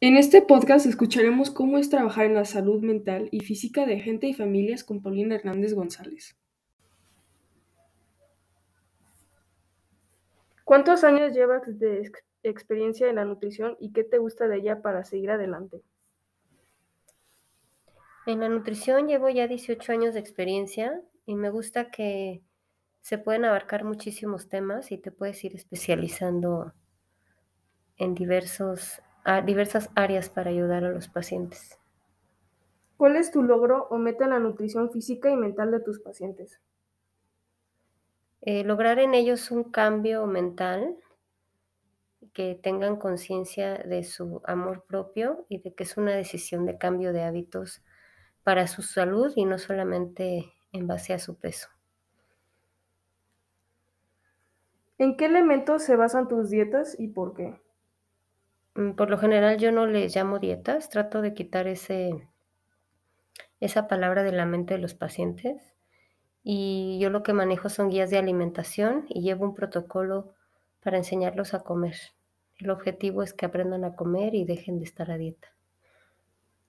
En este podcast escucharemos cómo es trabajar en la salud mental y física de gente y familias con Paulina Hernández González. ¿Cuántos años llevas de ex- experiencia en la nutrición y qué te gusta de ella para seguir adelante? En la nutrición llevo ya 18 años de experiencia y me gusta que se pueden abarcar muchísimos temas y te puedes ir especializando en diversos, a- diversas áreas para ayudar a los pacientes. ¿Cuál es tu logro o meta en la nutrición física y mental de tus pacientes? Eh, lograr en ellos un cambio mental, que tengan conciencia de su amor propio y de que es una decisión de cambio de hábitos para su salud y no solamente en base a su peso. ¿En qué elementos se basan tus dietas y por qué? Mm, Por lo general yo no les llamo dietas, trato de quitar ese, esa palabra de la mente de los pacientes y yo lo que manejo son guías de alimentación y llevo un protocolo para enseñarlos a comer. El objetivo es que aprendan a comer y dejen de estar a dieta.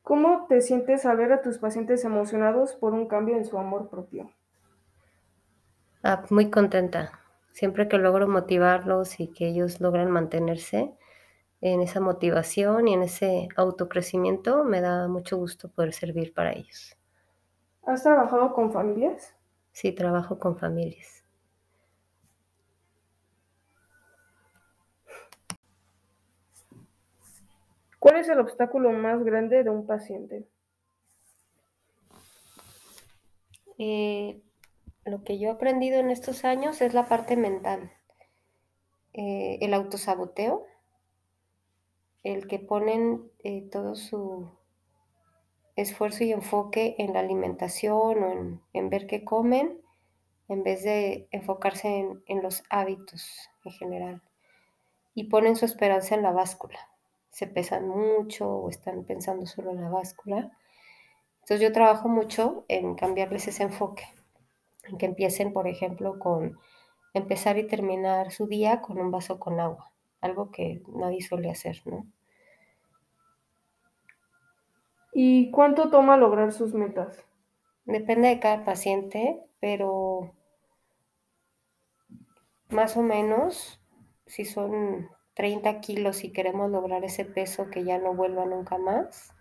¿Cómo te sientes al ver a tus pacientes emocionados por un cambio en su amor propio? Ah, muy contenta. Siempre que logro motivarlos y que ellos logran mantenerse en esa motivación y en ese autocrecimiento, me da mucho gusto poder servir para ellos. ¿Has trabajado con familias? Sí, trabajo con familias. ¿Cuál es el obstáculo más grande de un paciente? Eh, lo que yo he aprendido en estos años es la parte mental. Eh, el autosaboteo, el que ponen eh, todo su esfuerzo y enfoque en la alimentación o en, ver qué comen, en vez de enfocarse en, en los hábitos en general. Y ponen su esperanza en la báscula. Se pesan mucho o están pensando solo en la báscula. Entonces yo trabajo mucho en cambiarles ese enfoque, en que empiecen, por ejemplo, con empezar y terminar su día con un vaso con agua, algo que nadie suele hacer, ¿no? ¿Y cuánto toma lograr sus metas? Depende de cada paciente, pero más o menos, si son 30 kilos y queremos lograr ese peso que ya no vuelva nunca más,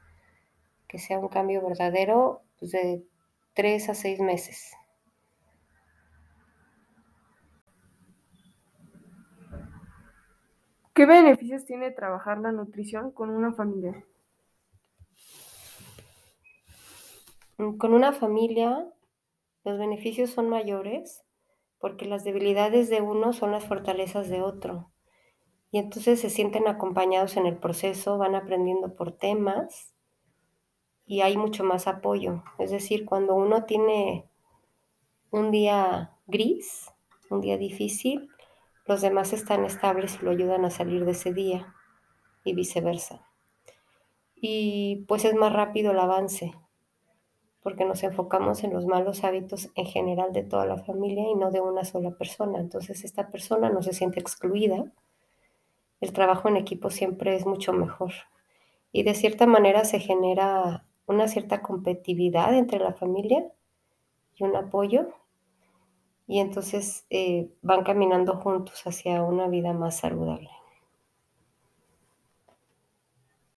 que sea un cambio verdadero, pues de 3 a 6 meses. ¿Qué beneficios tiene trabajar la nutrición con una familia? Con una familia, los beneficios son mayores porque las debilidades de uno son las fortalezas de otro. Y entonces se sienten acompañados en el proceso, van aprendiendo por temas y hay mucho más apoyo. Es decir, cuando uno tiene un día gris, un día difícil, los demás están estables y lo ayudan a salir de ese día y viceversa. Y pues es más rápido el avance porque nos enfocamos en los malos hábitos en general de toda la familia y no de una sola persona. Entonces esta persona no se siente excluida. El trabajo en equipo siempre es mucho mejor. Y de cierta manera se genera una cierta competitividad entre la familia y un apoyo. Y entonces eh, van caminando juntos hacia una vida más saludable.